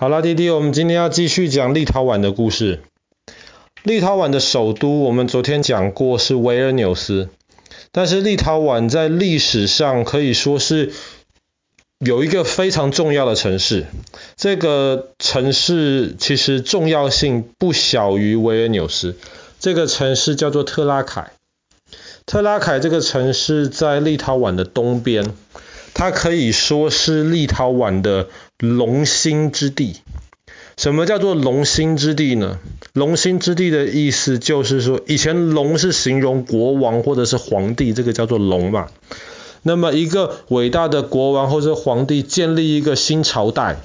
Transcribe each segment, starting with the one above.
好啦，弟弟，我们今天要继续讲立陶宛的故事。立陶宛的首都，我们昨天讲过是维尔纽斯，但是立陶宛在历史上可以说是有一个非常重要的城市。这个城市其实重要性不小于维尔纽斯。这个城市叫做特拉凯。特拉凯这个城市在立陶宛的东边。它可以说是立陶宛的龙兴之地。什么叫做龙兴之地呢？龙兴之地的意思就是说，以前龙是形容国王或者是皇帝，这个叫做龙嘛。那么一个伟大的国王或者皇帝建立一个新朝代，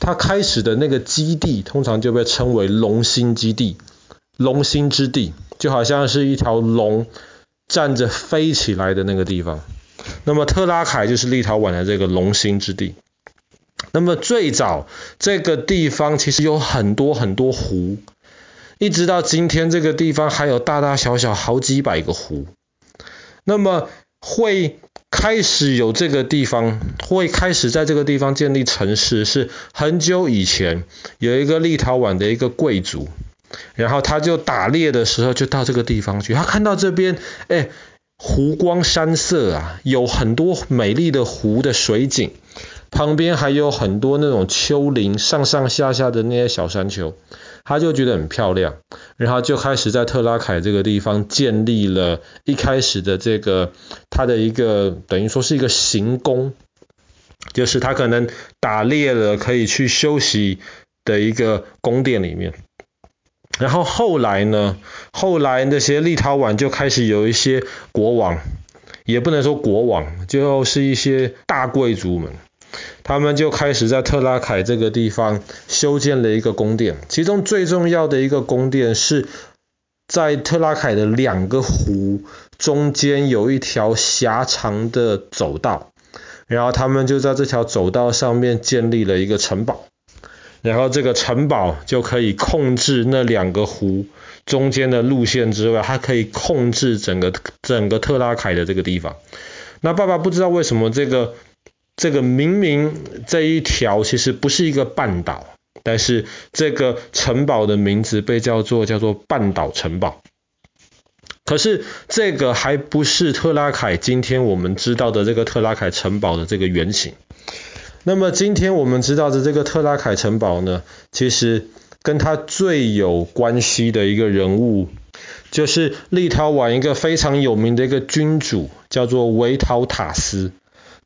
他开始的那个基地通常就被称为龙兴基地、龙兴之地，就好像是一条龙站着飞起来的那个地方。那么特拉凯就是立陶宛的这个龙兴之地。那么最早这个地方其实有很多很多湖，一直到今天这个地方还有大大小小好几百个湖。那么会开始有这个地方，会开始在这个地方建立城市，是很久以前有一个立陶宛的一个贵族，然后他就打猎的时候就到这个地方去，他看到这边，哎。湖光山色啊，有很多美丽的湖的水景，旁边还有很多那种丘陵，上上下下的那些小山丘，他就觉得很漂亮，然后就开始在特拉凯这个地方建立了一开始的这个他的一个等于说是一个行宫，就是他可能打猎了可以去休息的一个宫殿里面。然后后来呢？后来那些立陶宛就开始有一些国王，也不能说国王，就是一些大贵族们，他们就开始在特拉凯这个地方修建了一个宫殿。其中最重要的一个宫殿是在特拉凯的两个湖中间有一条狭长的走道，然后他们就在这条走道上面建立了一个城堡。然后这个城堡就可以控制那两个湖中间的路线之外，它可以控制整个整个特拉凯的这个地方。那爸爸不知道为什么这个这个明明这一条其实不是一个半岛，但是这个城堡的名字被叫做叫做半岛城堡。可是这个还不是特拉凯今天我们知道的这个特拉凯城堡的这个原型。那么今天我们知道的这个特拉凯城堡呢，其实跟他最有关系的一个人物，就是立陶宛一个非常有名的一个君主，叫做维陶塔斯。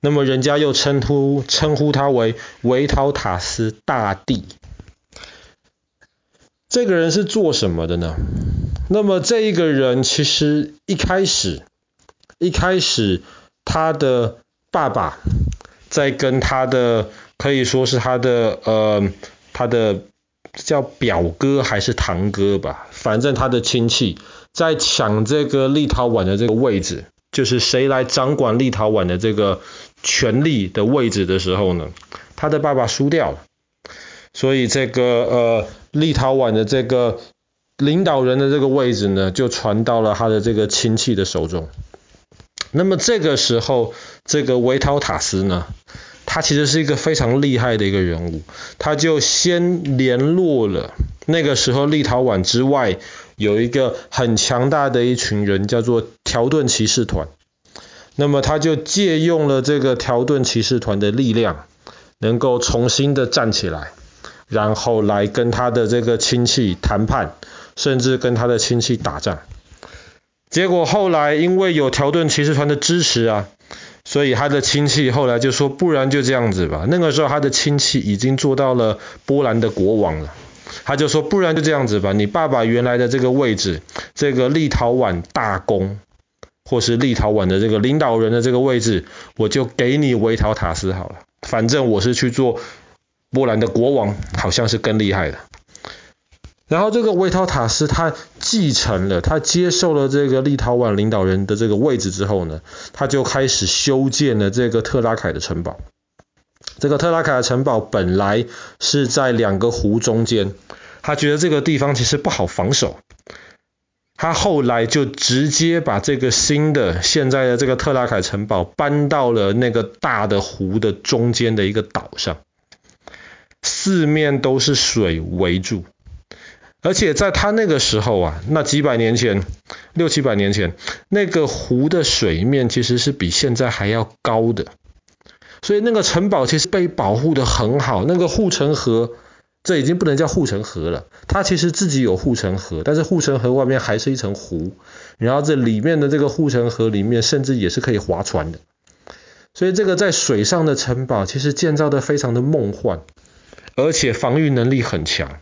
那么人家又称呼称呼他为维陶塔斯大帝。这个人是做什么的呢？那么这一个人其实一开始一开始他的爸爸。在跟他的可以说是他的呃他的叫表哥还是堂哥吧，反正他的亲戚在抢这个立陶宛的这个位置，就是谁来掌管立陶宛的这个权力的位置的时候呢，他的爸爸输掉了，所以这个呃立陶宛的这个领导人的这个位置呢，就传到了他的这个亲戚的手中。那么这个时候，这个维陶塔斯呢，他其实是一个非常厉害的一个人物，他就先联络了那个时候立陶宛之外有一个很强大的一群人，叫做条顿骑士团。那么他就借用了这个条顿骑士团的力量，能够重新的站起来，然后来跟他的这个亲戚谈判，甚至跟他的亲戚打仗。结果后来因为有条顿骑士团的支持啊，所以他的亲戚后来就说，不然就这样子吧。那个时候他的亲戚已经做到了波兰的国王了，他就说，不然就这样子吧。你爸爸原来的这个位置，这个立陶宛大公，或是立陶宛的这个领导人的这个位置，我就给你维陶塔斯好了。反正我是去做波兰的国王，好像是更厉害的。然后这个维托塔斯他继承了，他接受了这个立陶宛领导人的这个位置之后呢，他就开始修建了这个特拉凯的城堡。这个特拉凯的城堡本来是在两个湖中间，他觉得这个地方其实不好防守，他后来就直接把这个新的现在的这个特拉凯城堡搬到了那个大的湖的中间的一个岛上。四面都是水围住。而且在他那个时候啊，那几百年前，六七百年前，那个湖的水面其实是比现在还要高的，所以那个城堡其实被保护得很好。那个护城河，这已经不能叫护城河了，它其实自己有护城河，但是护城河外面还是一层湖，然后这里面的这个护城河里面，甚至也是可以划船的。所以这个在水上的城堡，其实建造得非常的梦幻，而且防御能力很强。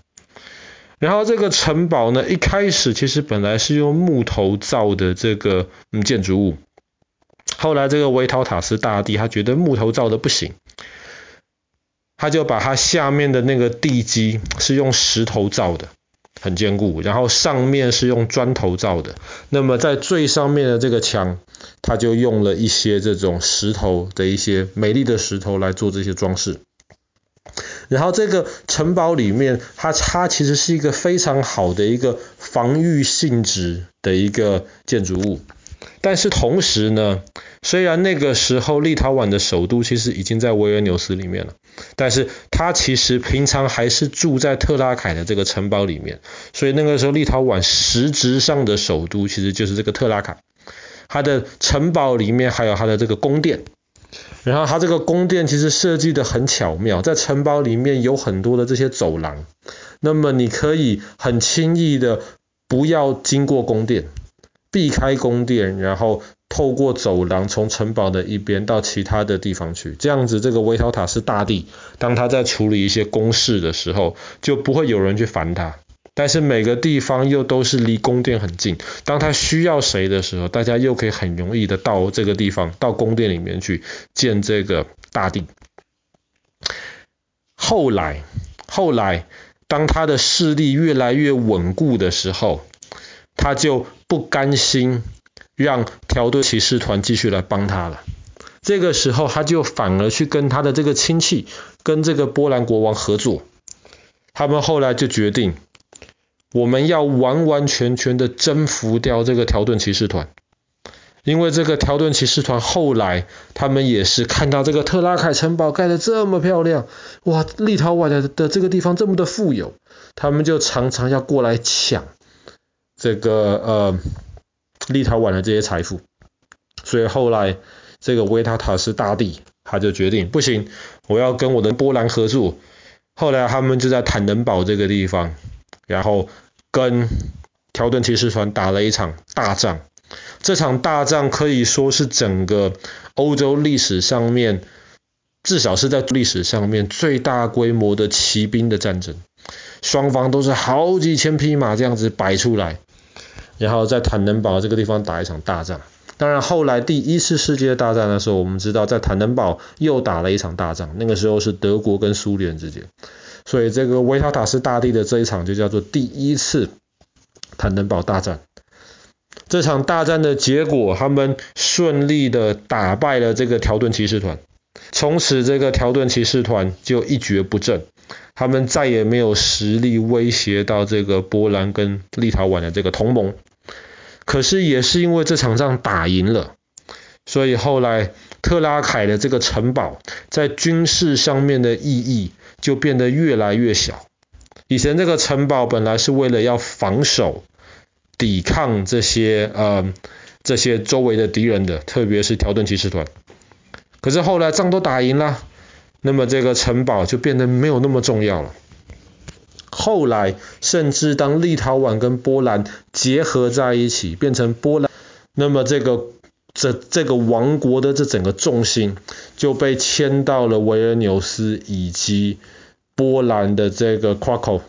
然后这个城堡呢，一开始其实本来是用木头造的这个嗯建筑物，后来这个维陶塔斯大帝他觉得木头造的不行，他就把他下面的那个地基是用石头造的，很坚固，然后上面是用砖头造的，那么在最上面的这个墙，他就用了一些这种石头的一些美丽的石头来做这些装饰。然后这个城堡里面，它它其实是一个非常好的一个防御性质的一个建筑物。但是同时呢，虽然那个时候立陶宛的首都其实已经在维尔纽斯里面了，但是它其实平常还是住在特拉凯的这个城堡里面。所以那个时候立陶宛实质上的首都其实就是这个特拉凯，它的城堡里面还有它的这个宫殿。然后它这个宫殿其实设计得很巧妙，在城堡里面有很多的这些走廊，那么你可以很轻易的不要经过宫殿，避开宫殿，然后透过走廊从城堡的一边到其他的地方去，这样子这个维陶塔斯大帝当他在处理一些公事的时候，就不会有人去烦他。但是每个地方又都是离宫殿很近，当他需要谁的时候，大家又可以很容易的到这个地方，到宫殿里面去见这个大帝。后来，后来，当他的势力越来越稳固的时候，他就不甘心让条顿骑士团继续来帮他了。这个时候，他就反而去跟他的这个亲戚，跟这个波兰国王合作。他们后来就决定。我们要完完全全的征服掉这个条顿骑士团，因为这个条顿骑士团后来他们也是看到这个特拉凯城堡盖得这么漂亮，哇，立陶宛的的这个地方这么的富有，他们就常常要过来抢这个呃立陶宛的这些财富，所以后来这个维塔塔斯大帝他就决定不行，我要跟我的波兰合作，后来他们就在坦能堡这个地方。然后跟条顿骑士团打了一场大仗，这场大仗可以说是整个欧洲历史上面，至少是在历史上面最大规模的骑兵的战争，双方都是好几千匹马这样子摆出来，然后在坦能堡这个地方打一场大仗。当然后来第一次世界大战的时候，我们知道在坦能堡又打了一场大仗，那个时候是德国跟苏联之间。所以这个维塔塔斯大帝的这一场就叫做第一次坦能堡大战。这场大战的结果，他们顺利的打败了这个条顿骑士团，从此这个条顿骑士团就一蹶不振，他们再也没有实力威胁到这个波兰跟立陶宛的这个同盟。可是也是因为这场仗打赢了，所以后来特拉凯的这个城堡在军事上面的意义。就变得越来越小。以前这个城堡本来是为了要防守、抵抗这些呃这些周围的敌人的，特别是条顿骑士团。可是后来仗都打赢了，那么这个城堡就变得没有那么重要了。后来甚至当立陶宛跟波兰结合在一起，变成波兰，那么这个这这个王国的这整个重心就被迁到了维尔纽斯以及波兰的这个 k r a k o。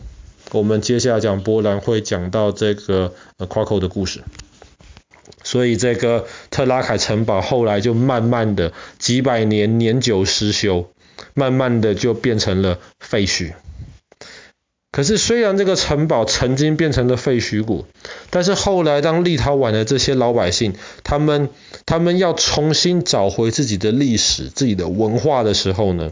我们接下来讲波兰会讲到这个 k r a k o 的故事。所以这个特拉凯城堡后来就慢慢的几百年年久失修，慢慢的就变成了废墟。可是，虽然这个城堡曾经变成了废墟谷，但是后来当立陶宛的这些老百姓，他们他们要重新找回自己的历史、自己的文化的时候呢，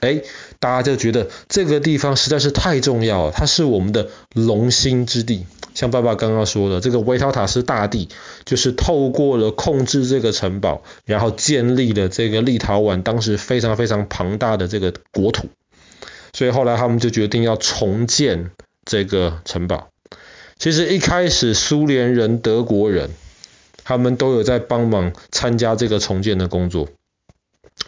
哎，大家就觉得这个地方实在是太重要了，它是我们的龙兴之地。像爸爸刚刚说的，这个维陶塔斯大帝就是透过了控制这个城堡，然后建立了这个立陶宛当时非常非常庞大的这个国土。所以后来他们就决定要重建这个城堡。其实一开始苏联人、德国人他们都有在帮忙参加这个重建的工作，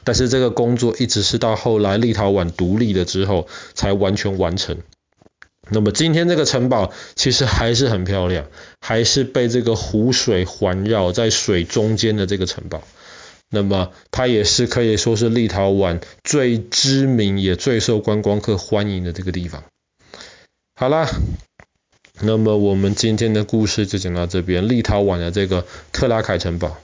但是这个工作一直是到后来立陶宛独立了之后才完全完成。那么今天这个城堡其实还是很漂亮，还是被这个湖水环绕在水中间的这个城堡。那么它也是可以说是立陶宛最知名也最受观光客欢迎的这个地方。好啦，那么我们今天的故事就讲到这边，立陶宛的这个特拉凯城堡。